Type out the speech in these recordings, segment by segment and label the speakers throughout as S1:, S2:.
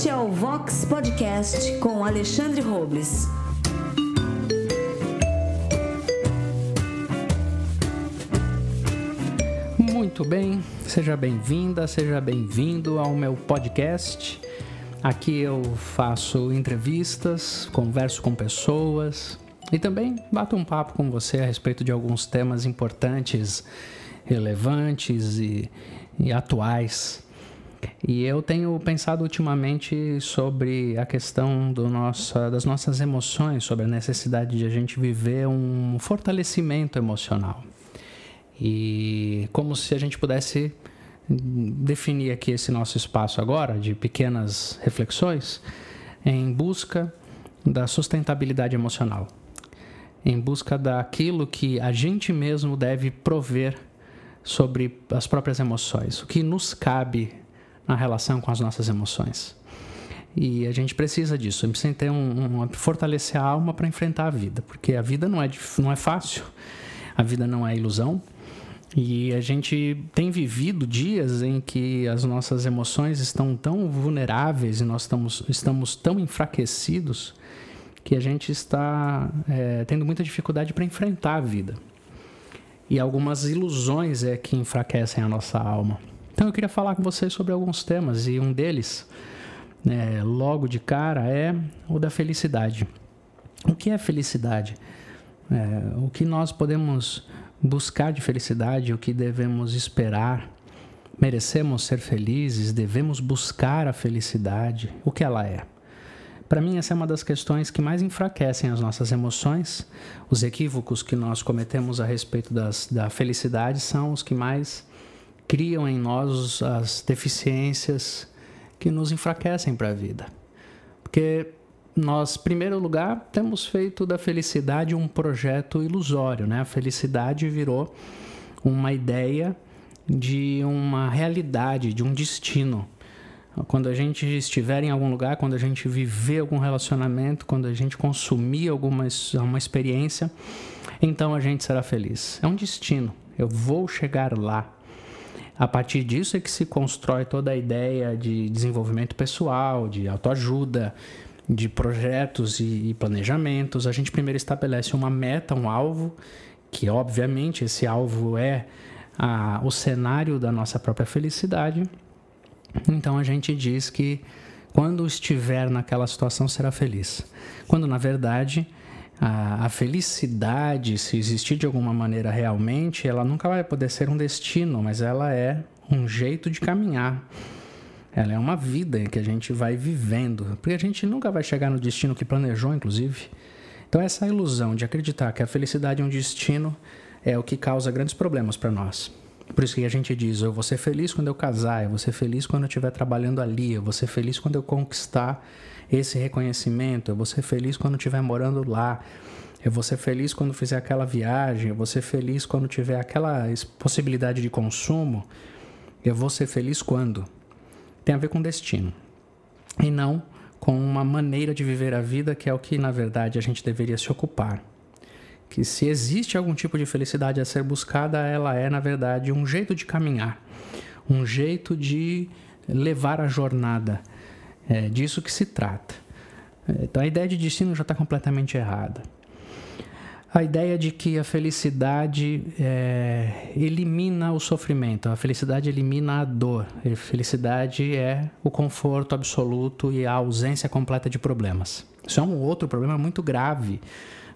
S1: Este é o Vox Podcast com Alexandre Robles.
S2: Muito bem, seja bem-vinda, seja bem-vindo ao meu podcast. Aqui eu faço entrevistas, converso com pessoas e também bato um papo com você a respeito de alguns temas importantes, relevantes e, e atuais. E eu tenho pensado ultimamente sobre a questão do nossa, das nossas emoções, sobre a necessidade de a gente viver um fortalecimento emocional. E como se a gente pudesse definir aqui esse nosso espaço agora de pequenas reflexões em busca da sustentabilidade emocional, em busca daquilo que a gente mesmo deve prover sobre as próprias emoções, o que nos cabe na relação com as nossas emoções. E a gente precisa disso, a gente precisa ter um, um fortalecer a alma para enfrentar a vida, porque a vida não é, não é fácil, a vida não é ilusão. E a gente tem vivido dias em que as nossas emoções estão tão vulneráveis e nós estamos, estamos tão enfraquecidos que a gente está é, tendo muita dificuldade para enfrentar a vida. E algumas ilusões é que enfraquecem a nossa alma. Então eu queria falar com vocês sobre alguns temas e um deles, é, logo de cara, é o da felicidade. O que é felicidade? É, o que nós podemos buscar de felicidade, o que devemos esperar? Merecemos ser felizes? Devemos buscar a felicidade? O que ela é? Para mim, essa é uma das questões que mais enfraquecem as nossas emoções. Os equívocos que nós cometemos a respeito das, da felicidade são os que mais criam em nós as deficiências que nos enfraquecem para a vida. Porque nós, em primeiro lugar, temos feito da felicidade um projeto ilusório, né? A felicidade virou uma ideia de uma realidade, de um destino. Quando a gente estiver em algum lugar, quando a gente viver algum relacionamento, quando a gente consumir alguma uma experiência, então a gente será feliz. É um destino. Eu vou chegar lá. A partir disso é que se constrói toda a ideia de desenvolvimento pessoal, de autoajuda, de projetos e planejamentos. A gente primeiro estabelece uma meta, um alvo, que obviamente esse alvo é a, o cenário da nossa própria felicidade. Então a gente diz que quando estiver naquela situação será feliz. Quando na verdade a, a, felicidade, se existir de alguma maneira realmente, ela nunca vai poder ser um destino, mas ela é um jeito de caminhar. Ela é uma vida que a gente vai vivendo, porque a gente nunca vai chegar no destino que planejou, inclusive. Então essa ilusão de acreditar que a felicidade é um destino é o que causa grandes problemas para nós. Por isso que a gente diz: eu vou ser feliz quando eu casar, eu vou ser feliz quando eu estiver trabalhando ali, eu vou ser feliz quando eu conquistar esse reconhecimento, eu vou ser feliz quando estiver morando lá, eu vou ser feliz quando fizer aquela viagem, eu vou ser feliz quando tiver aquela possibilidade de consumo, eu vou ser feliz quando? Tem a ver com destino e não com uma maneira de viver a vida que é o que na verdade a gente deveria se ocupar que se existe algum tipo de felicidade a ser buscada, ela é, na verdade, um jeito de caminhar, um jeito de levar a jornada. É disso que se trata. Então a ideia de destino já está completamente errada. A ideia de que a felicidade é, elimina o sofrimento, a felicidade elimina a dor, a felicidade é o conforto absoluto e a ausência completa de problemas. Isso é um outro problema muito grave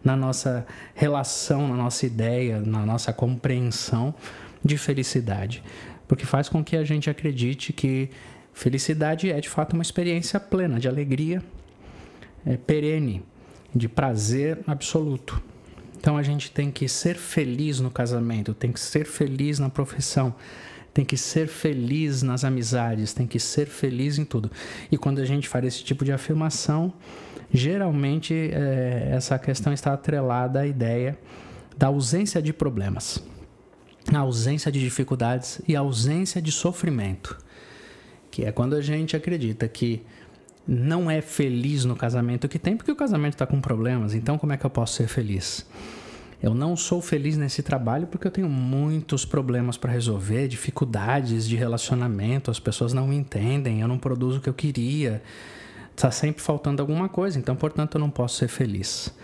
S2: na nossa relação, na nossa ideia, na nossa compreensão de felicidade. Porque faz com que a gente acredite que felicidade é de fato uma experiência plena de alegria, é, perene, de prazer absoluto. Então a gente tem que ser feliz no casamento, tem que ser feliz na profissão, tem que ser feliz nas amizades, tem que ser feliz em tudo. E quando a gente faz esse tipo de afirmação, geralmente é, essa questão está atrelada à ideia da ausência de problemas, a ausência de dificuldades e a ausência de sofrimento, que é quando a gente acredita que não é feliz no casamento que tem, porque o casamento está com problemas, então como é que eu posso ser feliz? Eu não sou feliz nesse trabalho porque eu tenho muitos problemas para resolver, dificuldades de relacionamento, as pessoas não me entendem, eu não produzo o que eu queria, está sempre faltando alguma coisa, então, portanto, eu não posso ser feliz.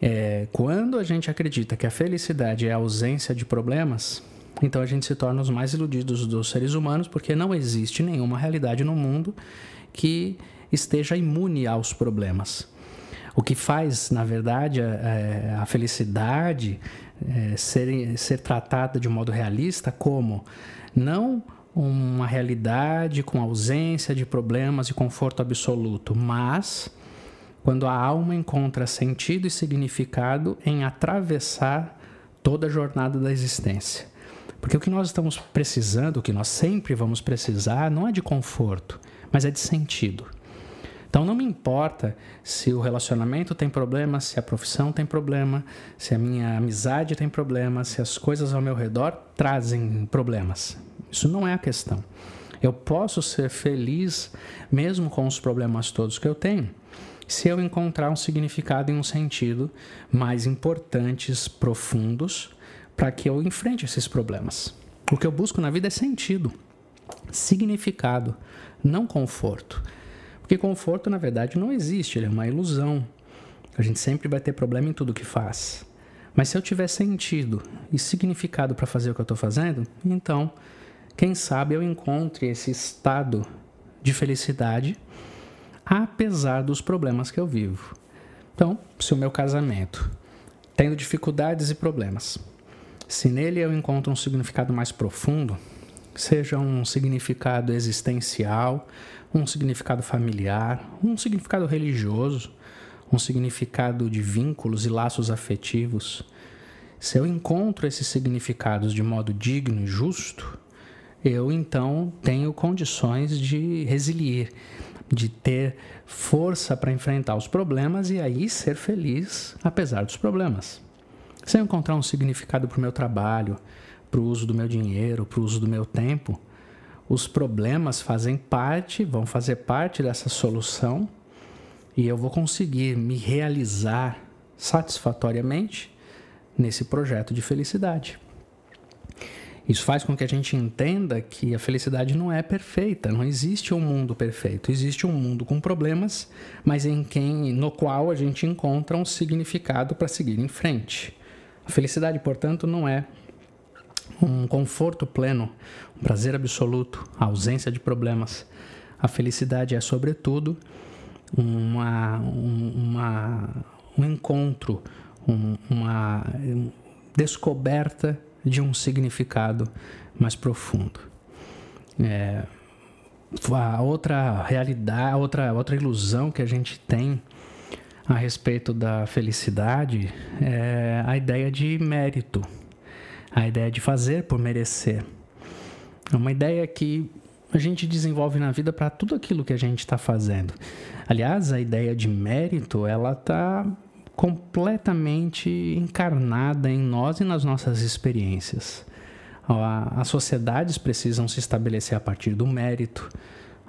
S2: É, quando a gente acredita que a felicidade é a ausência de problemas, então a gente se torna os mais iludidos dos seres humanos, porque não existe nenhuma realidade no mundo que esteja imune aos problemas. O que faz, na verdade, a, é, a felicidade é, ser, ser tratada de modo realista como não uma realidade com ausência de problemas e conforto absoluto, mas quando a alma encontra sentido e significado em atravessar toda a jornada da existência. Porque o que nós estamos precisando, o que nós sempre vamos precisar, não é de conforto, mas é de sentido. Então não me importa se o relacionamento tem problema, se a profissão tem problema, se a minha amizade tem problema, se as coisas ao meu redor trazem problemas. Isso não é a questão. Eu posso ser feliz mesmo com os problemas todos que eu tenho se eu encontrar um significado e um sentido mais importantes, profundos, para que eu enfrente esses problemas. O que eu busco na vida é sentido, significado, não conforto. Porque conforto, na verdade, não existe, ele é uma ilusão. A gente sempre vai ter problema em tudo que faz. Mas se eu tiver sentido e significado para fazer o que eu estou fazendo, então, quem sabe eu encontre esse estado de felicidade apesar dos problemas que eu vivo. Então, se o meu casamento tendo dificuldades e problemas, se nele eu encontro um significado mais profundo, seja um significado existencial, um significado familiar, um significado religioso, um significado de vínculos e laços afetivos, se eu encontro esses significados de modo digno e justo, eu então tenho condições de resilier, de ter força para enfrentar os problemas e aí ser feliz apesar dos problemas. Se eu encontrar um significado para o meu trabalho, para o uso do meu dinheiro, para o uso do meu tempo, os problemas fazem parte, vão fazer parte dessa solução e eu vou conseguir me realizar satisfatoriamente nesse projeto de felicidade. Isso faz com que a gente entenda que a felicidade não é perfeita, não existe um mundo perfeito, existe um mundo com problemas, mas em quem no qual a gente encontra um significado para seguir em frente. A felicidade, portanto, não é um conforto pleno, um prazer absoluto, a ausência de problemas. A felicidade é, sobretudo, uma, uma um encontro, um, uma descoberta de um significado mais profundo. É, a outra realidade, a outra, outra ilusão que a gente tem a respeito da felicidade é a ideia de mérito, a ideia de fazer por merecer. É uma ideia que a gente desenvolve na vida para tudo aquilo que a gente está fazendo. Aliás, a ideia de mérito ela está completamente encarnada em nós e nas nossas experiências. As sociedades precisam se estabelecer a partir do mérito,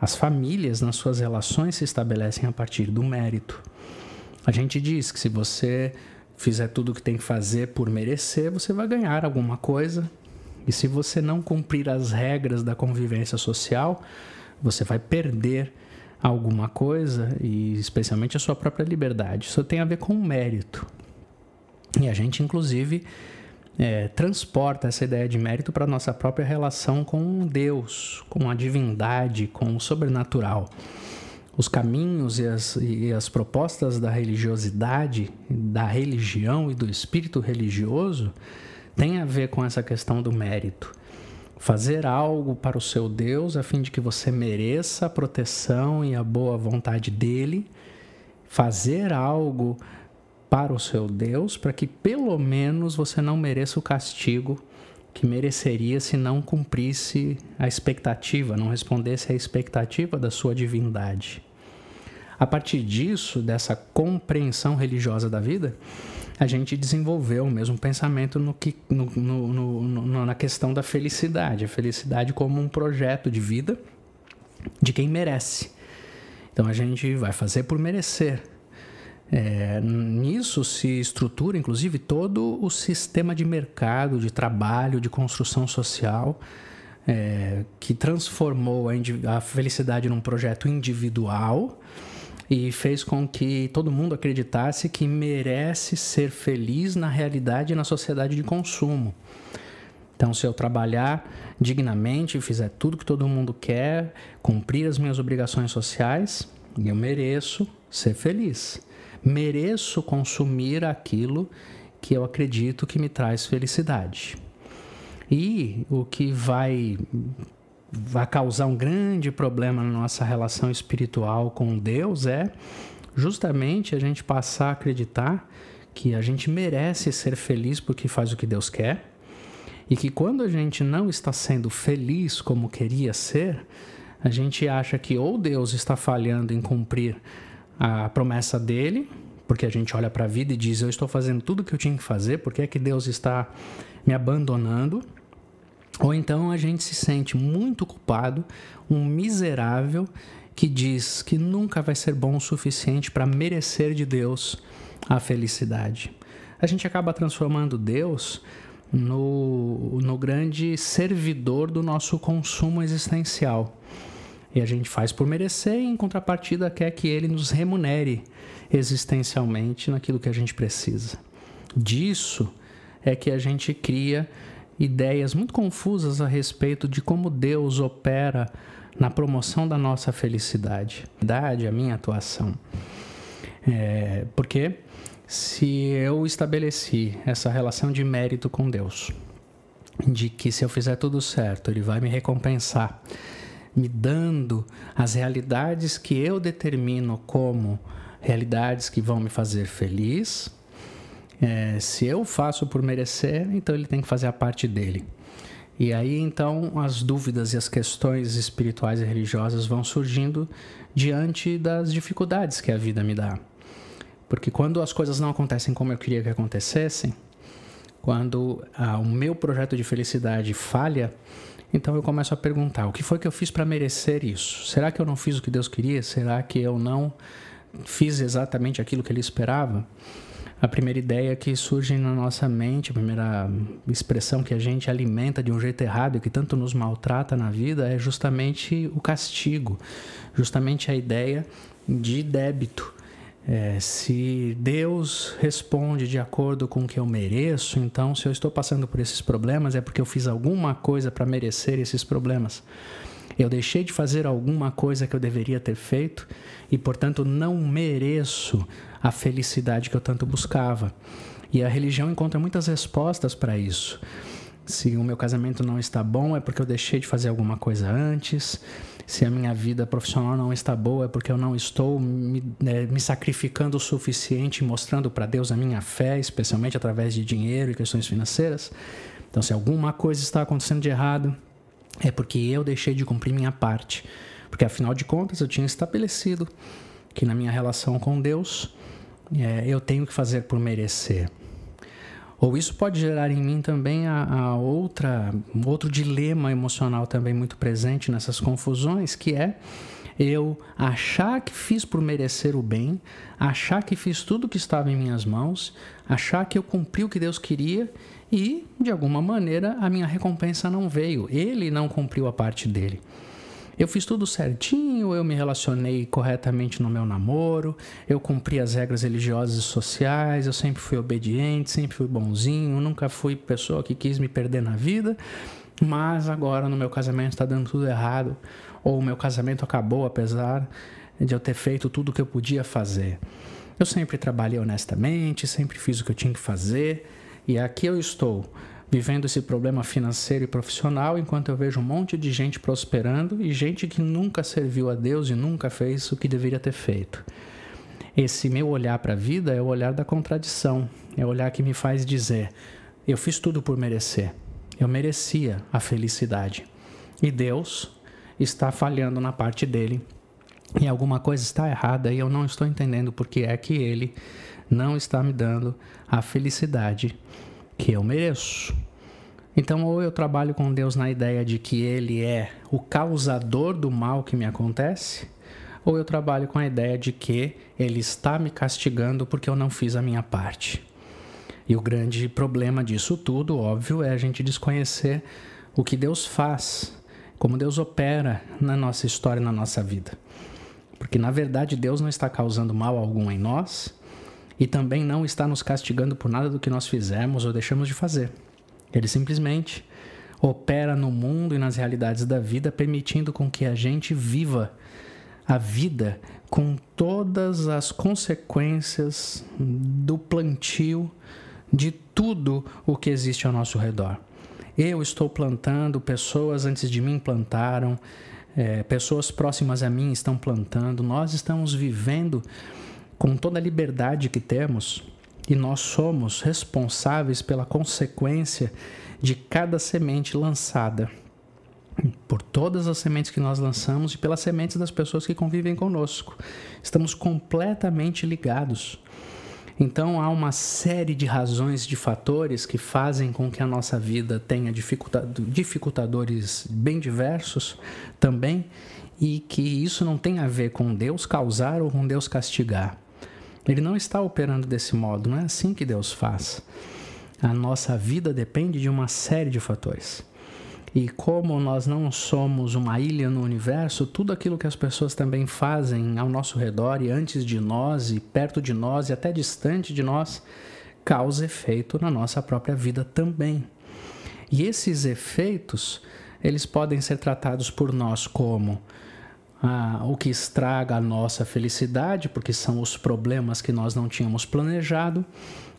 S2: as famílias nas suas relações se estabelecem a partir do mérito. A gente diz que se você fizer tudo o que tem que fazer por merecer, você vai ganhar alguma coisa. E se você não cumprir as regras da convivência social, você vai perder alguma coisa, e especialmente a sua própria liberdade. Isso tem a ver com mérito. E a gente, inclusive, é, transporta essa ideia de mérito para a nossa própria relação com Deus, com a divindade, com o sobrenatural. Os caminhos e as, e as propostas da religiosidade, da religião e do espírito religioso têm a ver com essa questão do mérito fazer algo para o seu Deus a fim de que você mereça a proteção e a boa vontade dele, fazer algo para o seu Deus para que pelo menos você não mereça o castigo que mereceria se não cumprisse a expectativa, não respondesse à expectativa da sua divindade. A partir disso, dessa compreensão religiosa da vida, a gente desenvolveu o mesmo pensamento no que, no, no, no, na questão da felicidade. A felicidade como um projeto de vida de quem merece. Então a gente vai fazer por merecer. É, nisso se estrutura, inclusive, todo o sistema de mercado, de trabalho, de construção social, é, que transformou a, a felicidade num projeto individual e fez com que todo mundo acreditasse que merece ser feliz na realidade e na sociedade de consumo. Então, se eu trabalhar dignamente, fizer tudo que todo mundo quer, cumprir as minhas obrigações sociais, eu mereço ser feliz. Mereço consumir aquilo que eu acredito que me traz felicidade. E o que vai vai causar um grande problema na nossa relação espiritual com Deus é justamente a gente passar a acreditar que a gente merece ser feliz porque faz o que Deus quer e que quando a gente não está sendo feliz como queria ser, a gente acha que ou Deus está falhando em cumprir a promessa dele, porque a gente olha para a vida e diz: Eu estou fazendo tudo o que eu tinha que fazer, porque é que Deus está me abandonando? Ou então a gente se sente muito culpado, um miserável que diz que nunca vai ser bom o suficiente para merecer de Deus a felicidade. A gente acaba transformando Deus no, no grande servidor do nosso consumo existencial. E a gente faz por merecer, e em contrapartida quer que ele nos remunere existencialmente naquilo que a gente precisa. Disso é que a gente cria ideias muito confusas a respeito de como Deus opera na promoção da nossa felicidade, a minha atuação. É, porque se eu estabeleci essa relação de mérito com Deus, de que se eu fizer tudo certo, Ele vai me recompensar, me dando as realidades que eu determino como realidades que vão me fazer feliz, é, se eu faço por merecer, então ele tem que fazer a parte dele. E aí então as dúvidas e as questões espirituais e religiosas vão surgindo diante das dificuldades que a vida me dá. Porque quando as coisas não acontecem como eu queria que acontecessem, quando ah, o meu projeto de felicidade falha, então eu começo a perguntar: o que foi que eu fiz para merecer isso? Será que eu não fiz o que Deus queria? Será que eu não fiz exatamente aquilo que Ele esperava? A primeira ideia que surge na nossa mente, a primeira expressão que a gente alimenta de um jeito errado e que tanto nos maltrata na vida é justamente o castigo, justamente a ideia de débito. É, se Deus responde de acordo com o que eu mereço, então se eu estou passando por esses problemas é porque eu fiz alguma coisa para merecer esses problemas. Eu deixei de fazer alguma coisa que eu deveria ter feito e, portanto, não mereço a felicidade que eu tanto buscava. E a religião encontra muitas respostas para isso. Se o meu casamento não está bom, é porque eu deixei de fazer alguma coisa antes. Se a minha vida profissional não está boa, é porque eu não estou me, né, me sacrificando o suficiente, mostrando para Deus a minha fé, especialmente através de dinheiro e questões financeiras. Então, se alguma coisa está acontecendo de errado, é porque eu deixei de cumprir minha parte. Porque afinal de contas eu tinha estabelecido que na minha relação com Deus é, eu tenho que fazer por merecer. Ou isso pode gerar em mim também a, a outra, outro dilema emocional também muito presente nessas confusões, que é eu achar que fiz por merecer o bem, achar que fiz tudo o que estava em minhas mãos, achar que eu cumpri o que Deus queria e, de alguma maneira, a minha recompensa não veio. Ele não cumpriu a parte dele. Eu fiz tudo certinho, eu me relacionei corretamente no meu namoro, eu cumpri as regras religiosas e sociais, eu sempre fui obediente, sempre fui bonzinho, nunca fui pessoa que quis me perder na vida, mas agora no meu casamento está dando tudo errado, ou o meu casamento acabou apesar de eu ter feito tudo o que eu podia fazer. Eu sempre trabalhei honestamente, sempre fiz o que eu tinha que fazer, e aqui eu estou vivendo esse problema financeiro e profissional, enquanto eu vejo um monte de gente prosperando e gente que nunca serviu a Deus e nunca fez o que deveria ter feito. Esse meu olhar para a vida é o olhar da contradição, é o olhar que me faz dizer: eu fiz tudo por merecer, eu merecia a felicidade. E Deus está falhando na parte dele. E alguma coisa está errada e eu não estou entendendo porque é que ele não está me dando a felicidade que eu mereço. Então, ou eu trabalho com Deus na ideia de que Ele é o causador do mal que me acontece, ou eu trabalho com a ideia de que Ele está me castigando porque eu não fiz a minha parte. E o grande problema disso tudo, óbvio, é a gente desconhecer o que Deus faz, como Deus opera na nossa história, na nossa vida. Porque na verdade Deus não está causando mal algum em nós e também não está nos castigando por nada do que nós fizemos ou deixamos de fazer. Ele simplesmente opera no mundo e nas realidades da vida, permitindo com que a gente viva a vida com todas as consequências do plantio de tudo o que existe ao nosso redor. Eu estou plantando, pessoas antes de mim plantaram, é, pessoas próximas a mim estão plantando, nós estamos vivendo com toda a liberdade que temos e nós somos responsáveis pela consequência de cada semente lançada. Por todas as sementes que nós lançamos e pelas sementes das pessoas que convivem conosco. Estamos completamente ligados. Então há uma série de razões, de fatores que fazem com que a nossa vida tenha dificultadores bem diversos também, e que isso não tem a ver com Deus causar ou com Deus castigar. Ele não está operando desse modo, não é assim que Deus faz. A nossa vida depende de uma série de fatores. E como nós não somos uma ilha no universo, tudo aquilo que as pessoas também fazem ao nosso redor e antes de nós e perto de nós e até distante de nós, causa efeito na nossa própria vida também. E esses efeitos, eles podem ser tratados por nós como o que estraga a nossa felicidade, porque são os problemas que nós não tínhamos planejado,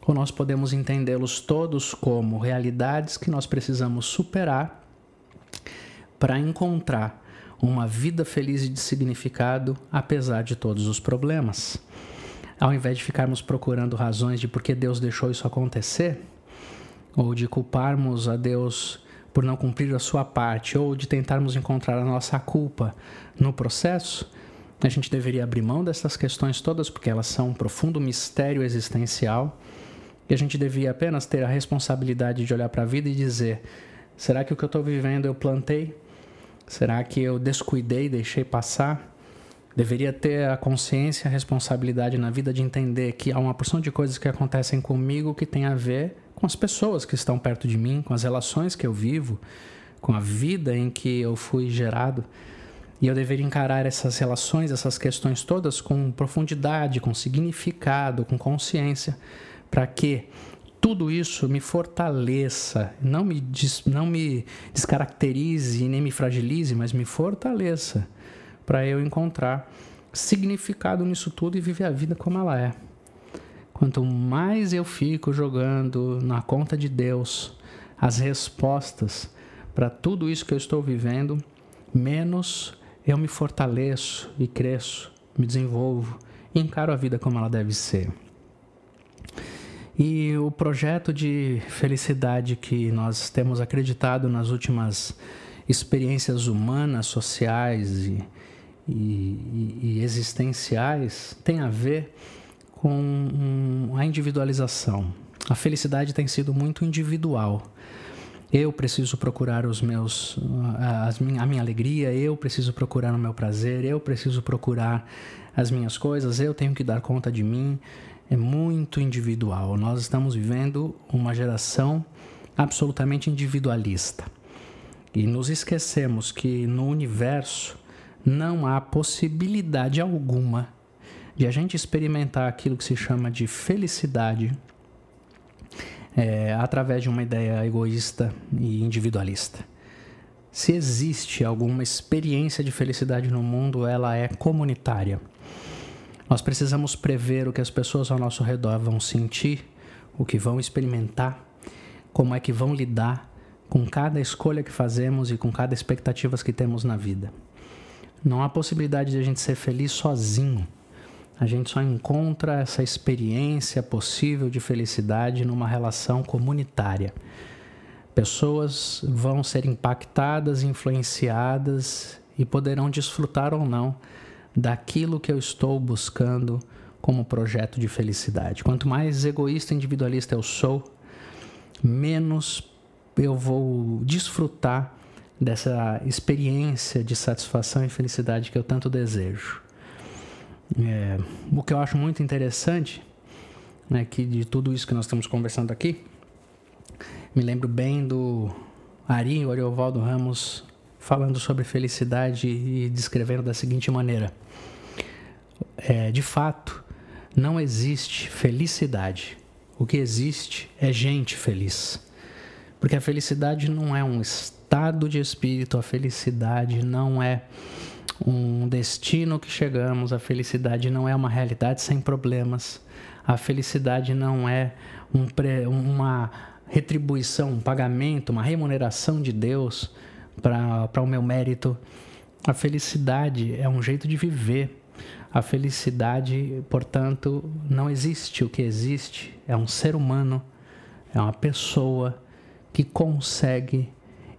S2: ou nós podemos entendê-los todos como realidades que nós precisamos superar para encontrar uma vida feliz e de significado apesar de todos os problemas. Ao invés de ficarmos procurando razões de por que Deus deixou isso acontecer, ou de culparmos a Deus por não cumprir a sua parte, ou de tentarmos encontrar a nossa culpa no processo, a gente deveria abrir mão dessas questões todas, porque elas são um profundo mistério existencial, e a gente devia apenas ter a responsabilidade de olhar para a vida e dizer: será que o que eu estou vivendo eu plantei? Será que eu descuidei, deixei passar? Deveria ter a consciência, a responsabilidade na vida de entender que há uma porção de coisas que acontecem comigo que tem a ver com as pessoas que estão perto de mim, com as relações que eu vivo, com a vida em que eu fui gerado. E eu deveria encarar essas relações, essas questões todas com profundidade, com significado, com consciência, para que tudo isso me fortaleça, não me, des, não me descaracterize nem me fragilize, mas me fortaleça para eu encontrar significado nisso tudo e viver a vida como ela é. Quanto mais eu fico jogando na conta de Deus as respostas para tudo isso que eu estou vivendo, menos eu me fortaleço e cresço, me desenvolvo e encaro a vida como ela deve ser. E o projeto de felicidade que nós temos acreditado nas últimas experiências humanas, sociais e, e, e existenciais tem a ver com a individualização. A felicidade tem sido muito individual. Eu preciso procurar os meus, a, minha alegria, eu preciso procurar o meu prazer, eu preciso procurar as minhas coisas, eu tenho que dar conta de mim é muito individual. Nós estamos vivendo uma geração absolutamente individualista. E nos esquecemos que no universo não há possibilidade alguma de a gente experimentar aquilo que se chama de felicidade é, através de uma ideia egoísta e individualista. Se existe alguma experiência de felicidade no mundo, ela é comunitária. Nós precisamos prever o que as pessoas ao nosso redor vão sentir, o que vão experimentar, como é que vão lidar com cada escolha que fazemos e com cada expectativa que temos na vida. Não há possibilidade de a gente ser feliz sozinho. A gente só encontra essa experiência possível de felicidade numa relação comunitária. Pessoas vão ser impactadas, influenciadas e poderão desfrutar ou não daquilo que eu estou buscando como projeto de felicidade. Quanto mais egoísta e individualista eu sou, menos eu vou desfrutar dessa experiência de satisfação e felicidade que eu tanto desejo. É, o que eu acho muito interessante, né, que de tudo isso que nós estamos conversando aqui, me lembro bem do Ari Oriovaldo Ramos falando sobre felicidade e descrevendo da seguinte maneira: é, de fato, não existe felicidade. O que existe é gente feliz. Porque a felicidade não é um estado de espírito, a felicidade não é um destino que chegamos, a felicidade não é uma realidade sem problemas, a felicidade não é um uma retribuição, um pagamento, uma remuneração de Deus para o meu mérito. A felicidade é um jeito de viver. A felicidade, portanto, não existe. O que existe é um ser humano, é uma pessoa que consegue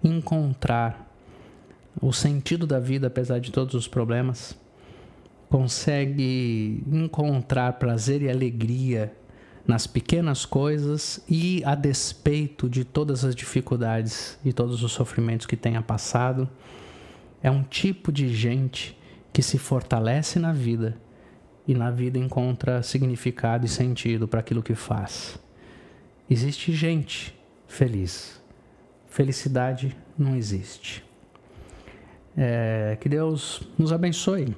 S2: encontrar o sentido da vida, apesar de todos os problemas, consegue encontrar prazer e alegria nas pequenas coisas e a despeito de todas as dificuldades e todos os sofrimentos que tenha passado, é um tipo de gente que se fortalece na vida e na vida encontra significado e sentido para aquilo que faz. Existe gente feliz. Felicidade não existe. É, que Deus nos abençoe.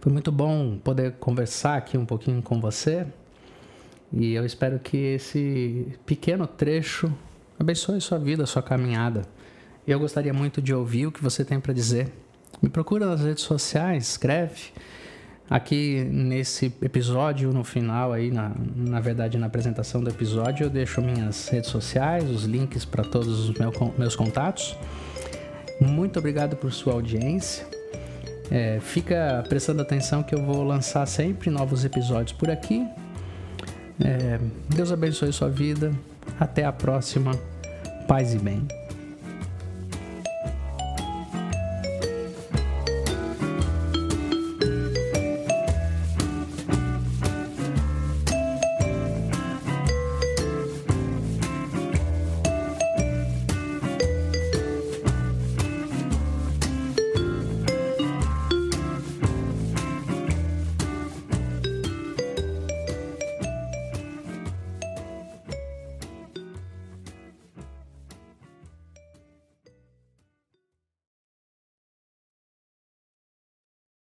S2: Foi muito bom poder conversar aqui um pouquinho com você. E eu espero que esse pequeno trecho abençoe sua vida, sua caminhada. Eu gostaria muito de ouvir o que você tem para dizer. Me procura nas redes sociais, escreve. Aqui nesse episódio, no final aí, na, na verdade na apresentação do episódio, eu deixo minhas redes sociais, os links para todos os meu, meus contatos. Muito obrigado por sua audiência. É, fica prestando atenção que eu vou lançar sempre novos episódios por aqui. É, Deus abençoe sua vida. Até a próxima. Paz e bem.